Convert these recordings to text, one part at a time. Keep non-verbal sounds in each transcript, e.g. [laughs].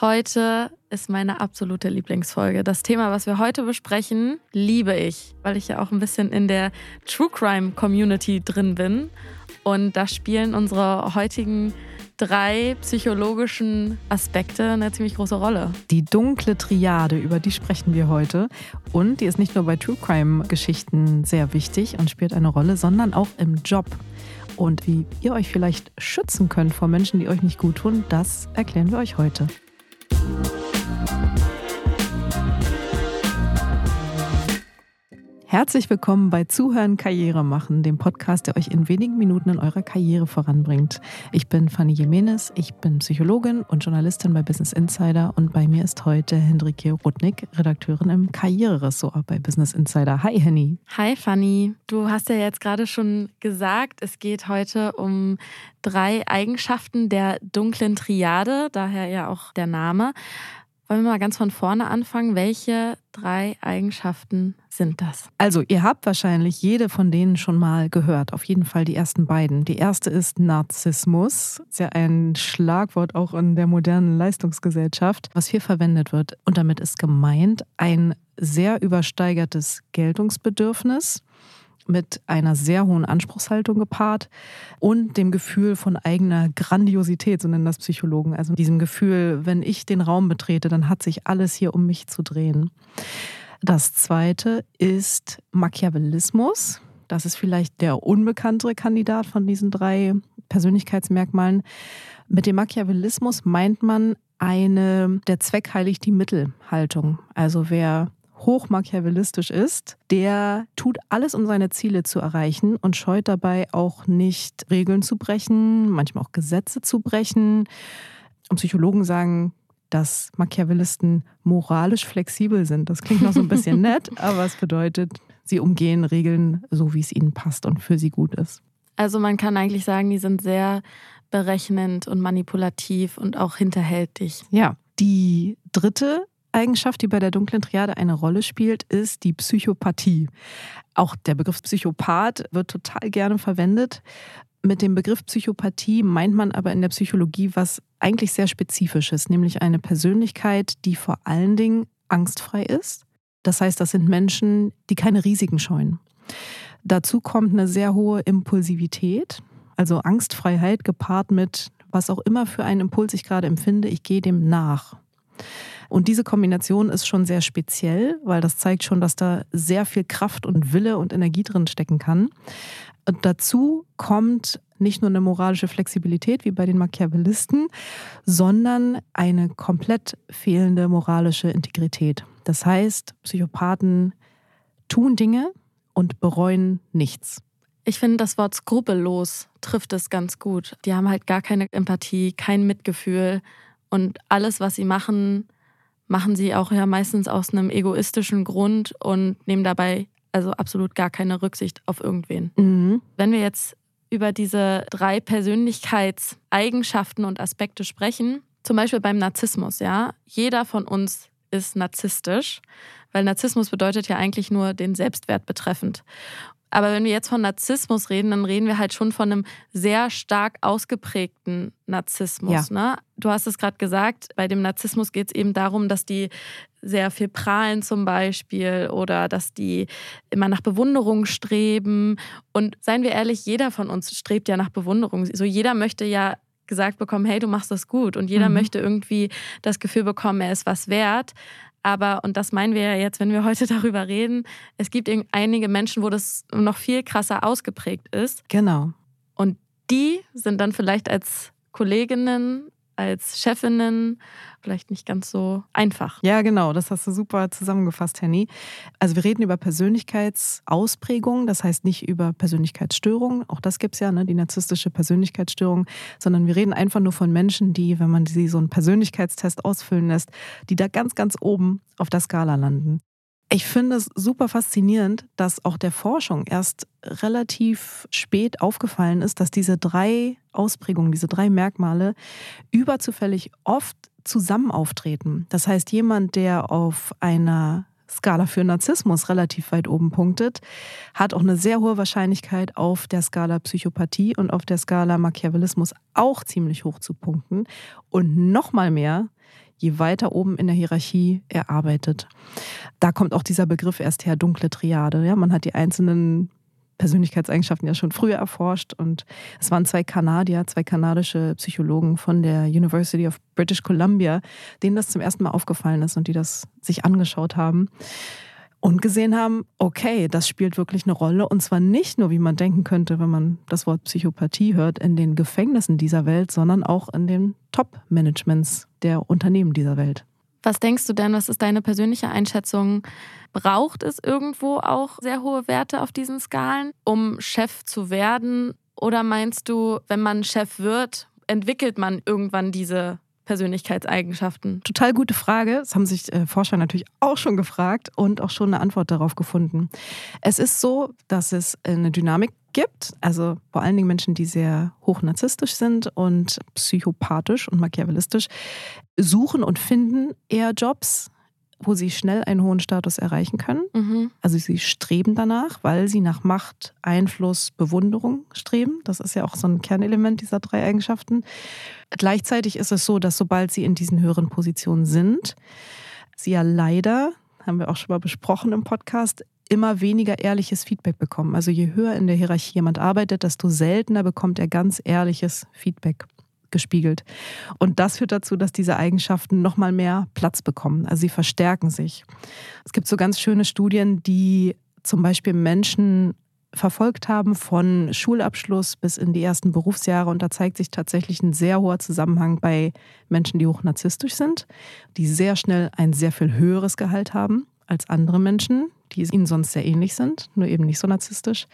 Heute ist meine absolute Lieblingsfolge. Das Thema, was wir heute besprechen, liebe ich, weil ich ja auch ein bisschen in der True Crime Community drin bin. Und da spielen unsere heutigen drei psychologischen Aspekte eine ziemlich große Rolle. Die dunkle Triade, über die sprechen wir heute. Und die ist nicht nur bei True Crime-Geschichten sehr wichtig und spielt eine Rolle, sondern auch im Job. Und wie ihr euch vielleicht schützen könnt vor Menschen, die euch nicht gut tun, das erklären wir euch heute. Bye. Herzlich willkommen bei Zuhören Karriere machen, dem Podcast, der euch in wenigen Minuten in eurer Karriere voranbringt. Ich bin Fanny Jimenez, ich bin Psychologin und Journalistin bei Business Insider und bei mir ist heute Hendrike Rudnick, Redakteurin im Karriereressort bei Business Insider. Hi Henny. Hi Fanny. Du hast ja jetzt gerade schon gesagt, es geht heute um drei Eigenschaften der dunklen Triade, daher ja auch der Name. Wollen wir mal ganz von vorne anfangen? Welche drei Eigenschaften sind das? Also, ihr habt wahrscheinlich jede von denen schon mal gehört. Auf jeden Fall die ersten beiden. Die erste ist Narzissmus. Ist ja ein Schlagwort auch in der modernen Leistungsgesellschaft, was hier verwendet wird. Und damit ist gemeint ein sehr übersteigertes Geltungsbedürfnis mit einer sehr hohen Anspruchshaltung gepaart und dem Gefühl von eigener Grandiosität, so nennen das Psychologen. Also diesem Gefühl, wenn ich den Raum betrete, dann hat sich alles hier um mich zu drehen. Das zweite ist Machiavellismus. Das ist vielleicht der unbekanntere Kandidat von diesen drei Persönlichkeitsmerkmalen. Mit dem Machiavellismus meint man eine der Zweck heiligt die Mittelhaltung. Also wer hochmachiavellistisch ist, der tut alles, um seine Ziele zu erreichen und scheut dabei auch nicht Regeln zu brechen, manchmal auch Gesetze zu brechen. Und Psychologen sagen, dass Machiavellisten moralisch flexibel sind. Das klingt noch so ein bisschen [laughs] nett, aber es bedeutet, sie umgehen Regeln so, wie es ihnen passt und für sie gut ist. Also man kann eigentlich sagen, die sind sehr berechnend und manipulativ und auch hinterhältig. Ja. Die dritte Eigenschaft, die bei der dunklen Triade eine Rolle spielt, ist die Psychopathie. Auch der Begriff Psychopath wird total gerne verwendet. Mit dem Begriff Psychopathie meint man aber in der Psychologie was eigentlich sehr Spezifisches, nämlich eine Persönlichkeit, die vor allen Dingen angstfrei ist. Das heißt, das sind Menschen, die keine Risiken scheuen. Dazu kommt eine sehr hohe Impulsivität, also Angstfreiheit gepaart mit, was auch immer für einen Impuls ich gerade empfinde, ich gehe dem nach. Und diese Kombination ist schon sehr speziell, weil das zeigt schon, dass da sehr viel Kraft und Wille und Energie drin stecken kann. Und dazu kommt nicht nur eine moralische Flexibilität wie bei den Machiavellisten, sondern eine komplett fehlende moralische Integrität. Das heißt, Psychopathen tun Dinge und bereuen nichts. Ich finde, das Wort skrupellos trifft es ganz gut. Die haben halt gar keine Empathie, kein Mitgefühl und alles, was sie machen, machen sie auch ja meistens aus einem egoistischen Grund und nehmen dabei also absolut gar keine Rücksicht auf irgendwen. Mhm. Wenn wir jetzt über diese drei Persönlichkeitseigenschaften und Aspekte sprechen, zum Beispiel beim Narzissmus, ja, jeder von uns ist narzisstisch, weil Narzissmus bedeutet ja eigentlich nur den Selbstwert betreffend. Aber wenn wir jetzt von Narzissmus reden, dann reden wir halt schon von einem sehr stark ausgeprägten Narzissmus. Ja. Ne? Du hast es gerade gesagt, bei dem Narzissmus geht es eben darum, dass die sehr viel prahlen zum Beispiel oder dass die immer nach Bewunderung streben. Und seien wir ehrlich, jeder von uns strebt ja nach Bewunderung. So jeder möchte ja gesagt bekommen, hey, du machst das gut. Und jeder mhm. möchte irgendwie das Gefühl bekommen, er ist was wert. Aber, und das meinen wir ja jetzt, wenn wir heute [laughs] darüber reden, es gibt einige Menschen, wo das noch viel krasser ausgeprägt ist. Genau. Und die sind dann vielleicht als Kolleginnen als Chefinnen vielleicht nicht ganz so einfach. Ja, genau, das hast du super zusammengefasst, Henny. Also wir reden über Persönlichkeitsausprägungen, das heißt nicht über Persönlichkeitsstörungen, auch das gibt es ja, ne, die narzisstische Persönlichkeitsstörung, sondern wir reden einfach nur von Menschen, die, wenn man sie so einen Persönlichkeitstest ausfüllen lässt, die da ganz, ganz oben auf der Skala landen. Ich finde es super faszinierend, dass auch der Forschung erst relativ spät aufgefallen ist, dass diese drei Ausprägungen, diese drei Merkmale überzufällig oft zusammen auftreten. Das heißt, jemand, der auf einer Skala für Narzissmus relativ weit oben punktet, hat auch eine sehr hohe Wahrscheinlichkeit, auf der Skala Psychopathie und auf der Skala Machiavellismus auch ziemlich hoch zu punkten. Und noch mal mehr, je weiter oben in der Hierarchie er arbeitet. Da kommt auch dieser Begriff erst her, dunkle Triade. Ja, man hat die einzelnen Persönlichkeitseigenschaften ja schon früher erforscht und es waren zwei Kanadier, zwei kanadische Psychologen von der University of British Columbia, denen das zum ersten Mal aufgefallen ist und die das sich angeschaut haben und gesehen haben, okay, das spielt wirklich eine Rolle und zwar nicht nur, wie man denken könnte, wenn man das Wort Psychopathie hört, in den Gefängnissen dieser Welt, sondern auch in den Top-Managements der Unternehmen dieser Welt. Was denkst du denn, was ist deine persönliche Einschätzung? Braucht es irgendwo auch sehr hohe Werte auf diesen Skalen, um Chef zu werden? Oder meinst du, wenn man Chef wird, entwickelt man irgendwann diese Persönlichkeitseigenschaften? Total gute Frage. Das haben sich äh, Forscher natürlich auch schon gefragt und auch schon eine Antwort darauf gefunden. Es ist so, dass es eine Dynamik gibt, also vor allen Dingen Menschen, die sehr hoch narzisstisch sind und psychopathisch und machiavellistisch, suchen und finden eher Jobs, wo sie schnell einen hohen Status erreichen können. Mhm. Also sie streben danach, weil sie nach Macht, Einfluss, Bewunderung streben. Das ist ja auch so ein Kernelement dieser drei Eigenschaften. Gleichzeitig ist es so, dass sobald sie in diesen höheren Positionen sind, sie ja leider, haben wir auch schon mal besprochen im Podcast, immer weniger ehrliches Feedback bekommen. Also je höher in der Hierarchie jemand arbeitet, desto seltener bekommt er ganz ehrliches Feedback gespiegelt. Und das führt dazu, dass diese Eigenschaften nochmal mehr Platz bekommen. Also sie verstärken sich. Es gibt so ganz schöne Studien, die zum Beispiel Menschen verfolgt haben von Schulabschluss bis in die ersten Berufsjahre. Und da zeigt sich tatsächlich ein sehr hoher Zusammenhang bei Menschen, die hoch narzisstisch sind, die sehr schnell ein sehr viel höheres Gehalt haben als andere Menschen, die ihnen sonst sehr ähnlich sind, nur eben nicht so narzisstisch.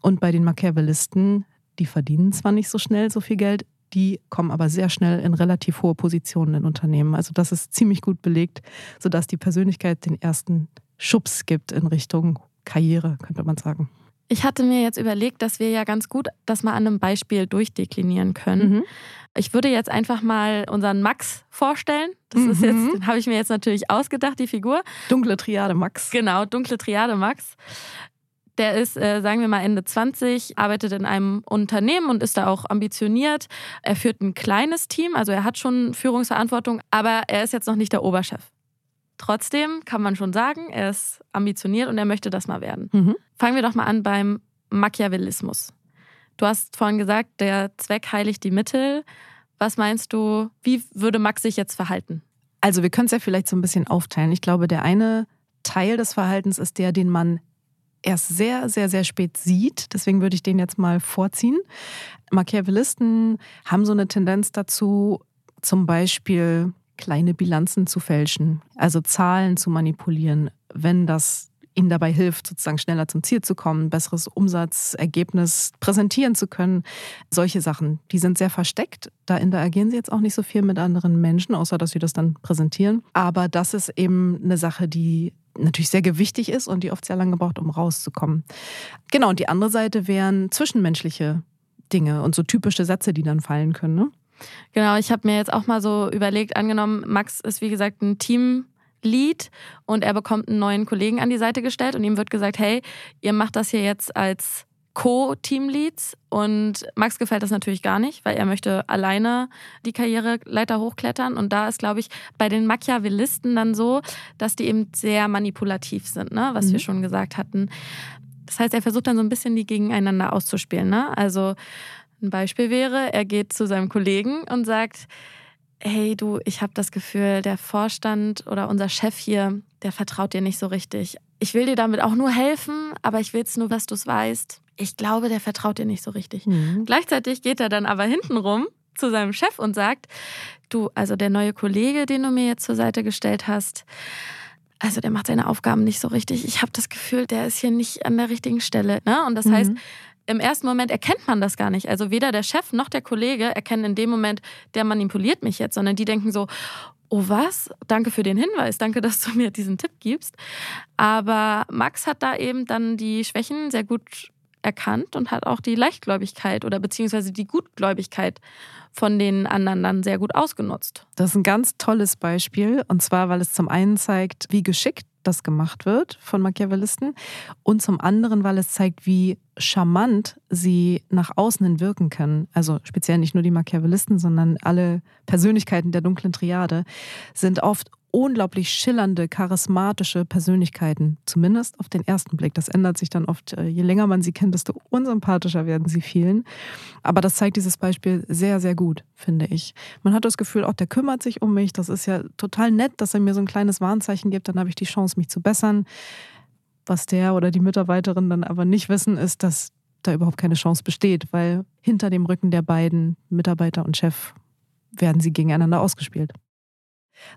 Und bei den Machiavellisten, die verdienen zwar nicht so schnell so viel Geld, die kommen aber sehr schnell in relativ hohe Positionen in Unternehmen. Also das ist ziemlich gut belegt, sodass die Persönlichkeit den ersten Schubs gibt in Richtung Karriere, könnte man sagen. Ich hatte mir jetzt überlegt, dass wir ja ganz gut das mal an einem Beispiel durchdeklinieren können. Mhm. Ich würde jetzt einfach mal unseren Max vorstellen. Das mhm. ist jetzt, habe ich mir jetzt natürlich ausgedacht, die Figur. Dunkle Triade Max. Genau, dunkle Triade Max. Der ist, äh, sagen wir mal, Ende 20, arbeitet in einem Unternehmen und ist da auch ambitioniert. Er führt ein kleines Team, also er hat schon Führungsverantwortung, aber er ist jetzt noch nicht der Oberchef. Trotzdem kann man schon sagen, er ist ambitioniert und er möchte das mal werden. Mhm. Fangen wir doch mal an beim Machiavellismus. Du hast vorhin gesagt, der Zweck heiligt die Mittel. Was meinst du, wie würde Max sich jetzt verhalten? Also wir können es ja vielleicht so ein bisschen aufteilen. Ich glaube, der eine Teil des Verhaltens ist der, den man erst sehr, sehr, sehr spät sieht. Deswegen würde ich den jetzt mal vorziehen. Machiavellisten haben so eine Tendenz dazu, zum Beispiel kleine Bilanzen zu fälschen, also Zahlen zu manipulieren, wenn das ihnen dabei hilft, sozusagen schneller zum Ziel zu kommen, besseres Umsatzergebnis präsentieren zu können. Solche Sachen, die sind sehr versteckt. Da interagieren sie jetzt auch nicht so viel mit anderen Menschen, außer dass sie das dann präsentieren. Aber das ist eben eine Sache, die natürlich sehr gewichtig ist und die oft sehr lange braucht, um rauszukommen. Genau, und die andere Seite wären zwischenmenschliche Dinge und so typische Sätze, die dann fallen können. Ne? Genau, ich habe mir jetzt auch mal so überlegt, angenommen, Max ist wie gesagt ein Teamlead und er bekommt einen neuen Kollegen an die Seite gestellt und ihm wird gesagt, hey, ihr macht das hier jetzt als Co-Teamleads und Max gefällt das natürlich gar nicht, weil er möchte alleine die Karriereleiter hochklettern und da ist, glaube ich, bei den Machiavellisten dann so, dass die eben sehr manipulativ sind, ne? was mhm. wir schon gesagt hatten. Das heißt, er versucht dann so ein bisschen die gegeneinander auszuspielen. Ne? Also ein Beispiel wäre, er geht zu seinem Kollegen und sagt, hey du, ich habe das Gefühl, der Vorstand oder unser Chef hier, der vertraut dir nicht so richtig. Ich will dir damit auch nur helfen, aber ich will es nur, dass du es weißt ich glaube, der vertraut dir nicht so richtig. Mhm. Gleichzeitig geht er dann aber hintenrum zu seinem Chef und sagt, du, also der neue Kollege, den du mir jetzt zur Seite gestellt hast, also der macht seine Aufgaben nicht so richtig. Ich habe das Gefühl, der ist hier nicht an der richtigen Stelle. Ne? Und das mhm. heißt, im ersten Moment erkennt man das gar nicht. Also weder der Chef noch der Kollege erkennen in dem Moment, der manipuliert mich jetzt, sondern die denken so, oh was, danke für den Hinweis, danke, dass du mir diesen Tipp gibst. Aber Max hat da eben dann die Schwächen sehr gut erkannt und hat auch die Leichtgläubigkeit oder beziehungsweise die Gutgläubigkeit von den anderen dann sehr gut ausgenutzt. Das ist ein ganz tolles Beispiel und zwar, weil es zum einen zeigt, wie geschickt das gemacht wird von Machiavellisten und zum anderen, weil es zeigt, wie charmant sie nach außen hin wirken können. Also speziell nicht nur die Machiavellisten, sondern alle Persönlichkeiten der dunklen Triade sind oft unglaublich schillernde, charismatische Persönlichkeiten. Zumindest auf den ersten Blick. Das ändert sich dann oft. Äh, je länger man sie kennt, desto unsympathischer werden sie vielen. Aber das zeigt dieses Beispiel sehr, sehr gut, finde ich. Man hat das Gefühl, auch der kümmert sich um mich. Das ist ja total nett, dass er mir so ein kleines Warnzeichen gibt. Dann habe ich die Chance, mich zu bessern. Was der oder die Mitarbeiterin dann aber nicht wissen, ist, dass da überhaupt keine Chance besteht, weil hinter dem Rücken der beiden Mitarbeiter und Chef werden sie gegeneinander ausgespielt.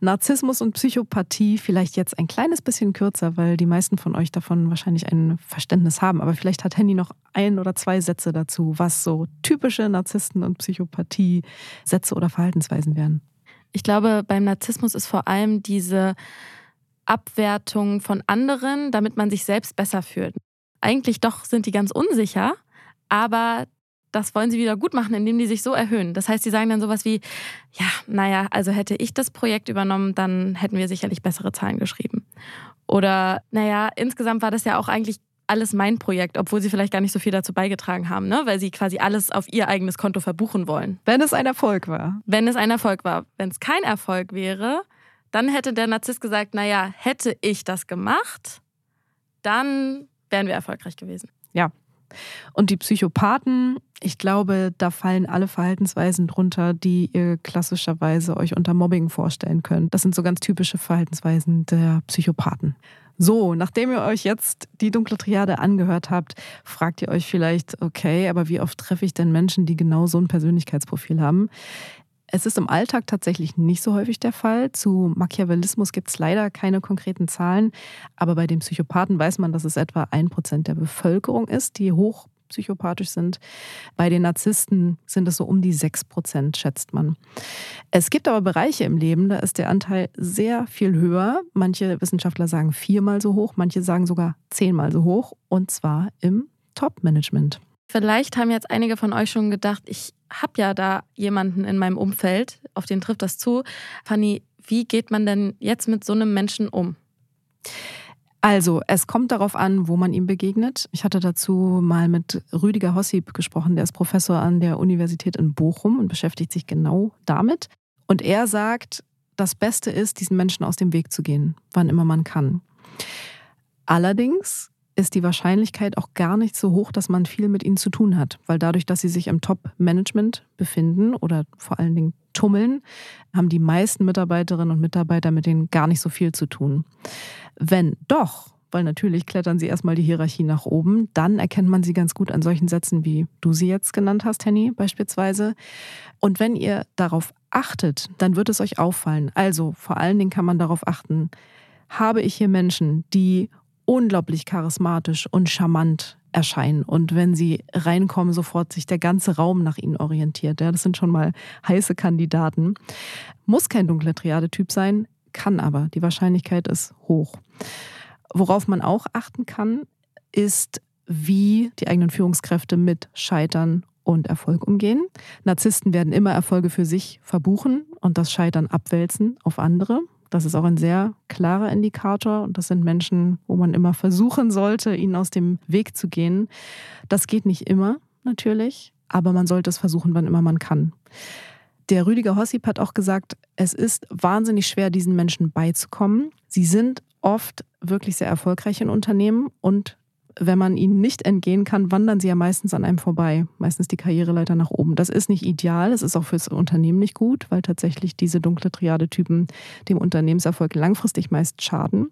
Narzissmus und Psychopathie vielleicht jetzt ein kleines bisschen kürzer, weil die meisten von euch davon wahrscheinlich ein Verständnis haben. Aber vielleicht hat Henny noch ein oder zwei Sätze dazu, was so typische Narzissten und Psychopathie-Sätze oder Verhaltensweisen wären. Ich glaube, beim Narzissmus ist vor allem diese Abwertung von anderen, damit man sich selbst besser fühlt. Eigentlich doch sind die ganz unsicher, aber das wollen sie wieder gut machen, indem die sich so erhöhen. Das heißt, sie sagen dann sowas wie, ja, naja, also hätte ich das Projekt übernommen, dann hätten wir sicherlich bessere Zahlen geschrieben. Oder, naja, insgesamt war das ja auch eigentlich alles mein Projekt, obwohl sie vielleicht gar nicht so viel dazu beigetragen haben, ne? weil sie quasi alles auf ihr eigenes Konto verbuchen wollen. Wenn es ein Erfolg war. Wenn es ein Erfolg war. Wenn es kein Erfolg wäre, dann hätte der Narzisst gesagt, naja, hätte ich das gemacht, dann wären wir erfolgreich gewesen. Ja, und die Psychopathen, ich glaube, da fallen alle Verhaltensweisen drunter, die ihr klassischerweise euch unter Mobbing vorstellen könnt. Das sind so ganz typische Verhaltensweisen der Psychopathen. So, nachdem ihr euch jetzt die dunkle Triade angehört habt, fragt ihr euch vielleicht, okay, aber wie oft treffe ich denn Menschen, die genau so ein Persönlichkeitsprofil haben? Es ist im Alltag tatsächlich nicht so häufig der Fall. Zu Machiavellismus gibt es leider keine konkreten Zahlen, aber bei den Psychopathen weiß man, dass es etwa ein Prozent der Bevölkerung ist, die hochpsychopathisch sind. Bei den Narzissten sind es so um die sechs Prozent, schätzt man. Es gibt aber Bereiche im Leben, da ist der Anteil sehr viel höher. Manche Wissenschaftler sagen viermal so hoch, manche sagen sogar zehnmal so hoch, und zwar im Top-Management. Vielleicht haben jetzt einige von euch schon gedacht, ich habe ja da jemanden in meinem Umfeld, auf den trifft das zu. Fanny, wie geht man denn jetzt mit so einem Menschen um? Also, es kommt darauf an, wo man ihm begegnet. Ich hatte dazu mal mit Rüdiger Hossip gesprochen, der ist Professor an der Universität in Bochum und beschäftigt sich genau damit. Und er sagt, das Beste ist, diesen Menschen aus dem Weg zu gehen, wann immer man kann. Allerdings ist die Wahrscheinlichkeit auch gar nicht so hoch, dass man viel mit ihnen zu tun hat. Weil dadurch, dass sie sich im Top-Management befinden oder vor allen Dingen tummeln, haben die meisten Mitarbeiterinnen und Mitarbeiter mit denen gar nicht so viel zu tun. Wenn doch, weil natürlich klettern sie erstmal die Hierarchie nach oben, dann erkennt man sie ganz gut an solchen Sätzen, wie du sie jetzt genannt hast, Henny, beispielsweise. Und wenn ihr darauf achtet, dann wird es euch auffallen. Also vor allen Dingen kann man darauf achten, habe ich hier Menschen, die unglaublich charismatisch und charmant erscheinen. Und wenn sie reinkommen, sofort sich der ganze Raum nach ihnen orientiert. Ja, das sind schon mal heiße Kandidaten. Muss kein dunkler Triade-Typ sein, kann aber. Die Wahrscheinlichkeit ist hoch. Worauf man auch achten kann, ist, wie die eigenen Führungskräfte mit Scheitern und Erfolg umgehen. Narzissten werden immer Erfolge für sich verbuchen und das Scheitern abwälzen auf andere. Das ist auch ein sehr klarer Indikator und das sind Menschen, wo man immer versuchen sollte, ihnen aus dem Weg zu gehen. Das geht nicht immer, natürlich, aber man sollte es versuchen, wann immer man kann. Der Rüdiger Hossip hat auch gesagt, es ist wahnsinnig schwer, diesen Menschen beizukommen. Sie sind oft wirklich sehr erfolgreich in Unternehmen und wenn man ihnen nicht entgehen kann, wandern sie ja meistens an einem vorbei. Meistens die Karriereleiter nach oben. Das ist nicht ideal. Es ist auch fürs Unternehmen nicht gut, weil tatsächlich diese dunkle Triade-Typen dem Unternehmenserfolg langfristig meist schaden.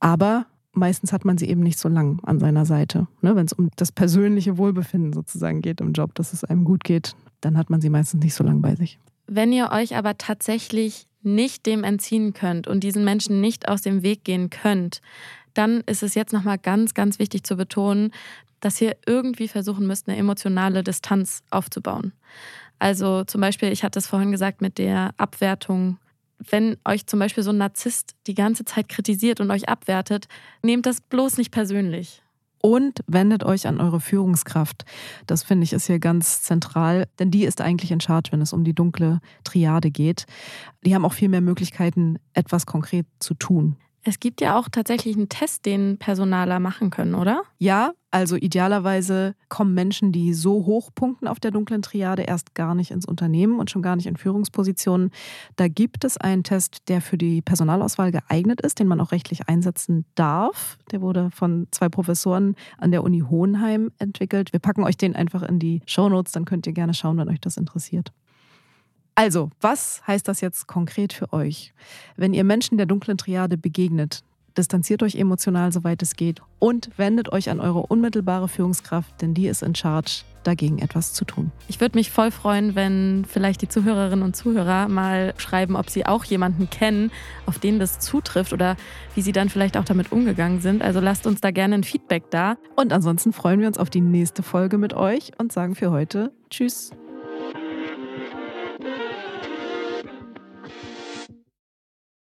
Aber meistens hat man sie eben nicht so lang an seiner Seite. Ne, Wenn es um das persönliche Wohlbefinden sozusagen geht im Job, dass es einem gut geht, dann hat man sie meistens nicht so lang bei sich. Wenn ihr euch aber tatsächlich nicht dem entziehen könnt und diesen Menschen nicht aus dem Weg gehen könnt, dann ist es jetzt nochmal ganz, ganz wichtig zu betonen, dass ihr irgendwie versuchen müsst, eine emotionale Distanz aufzubauen. Also zum Beispiel, ich hatte es vorhin gesagt mit der Abwertung. Wenn euch zum Beispiel so ein Narzisst die ganze Zeit kritisiert und euch abwertet, nehmt das bloß nicht persönlich. Und wendet euch an eure Führungskraft. Das finde ich ist hier ganz zentral, denn die ist eigentlich in Charge, wenn es um die dunkle Triade geht. Die haben auch viel mehr Möglichkeiten, etwas konkret zu tun. Es gibt ja auch tatsächlich einen Test, den Personaler machen können, oder? Ja, also idealerweise kommen Menschen, die so hoch punkten auf der dunklen Triade, erst gar nicht ins Unternehmen und schon gar nicht in Führungspositionen. Da gibt es einen Test, der für die Personalauswahl geeignet ist, den man auch rechtlich einsetzen darf. Der wurde von zwei Professoren an der Uni Hohenheim entwickelt. Wir packen euch den einfach in die Shownotes, dann könnt ihr gerne schauen, wenn euch das interessiert. Also, was heißt das jetzt konkret für euch? Wenn ihr Menschen der dunklen Triade begegnet, distanziert euch emotional, soweit es geht, und wendet euch an eure unmittelbare Führungskraft, denn die ist in Charge, dagegen etwas zu tun. Ich würde mich voll freuen, wenn vielleicht die Zuhörerinnen und Zuhörer mal schreiben, ob sie auch jemanden kennen, auf den das zutrifft oder wie sie dann vielleicht auch damit umgegangen sind. Also lasst uns da gerne ein Feedback da. Und ansonsten freuen wir uns auf die nächste Folge mit euch und sagen für heute Tschüss.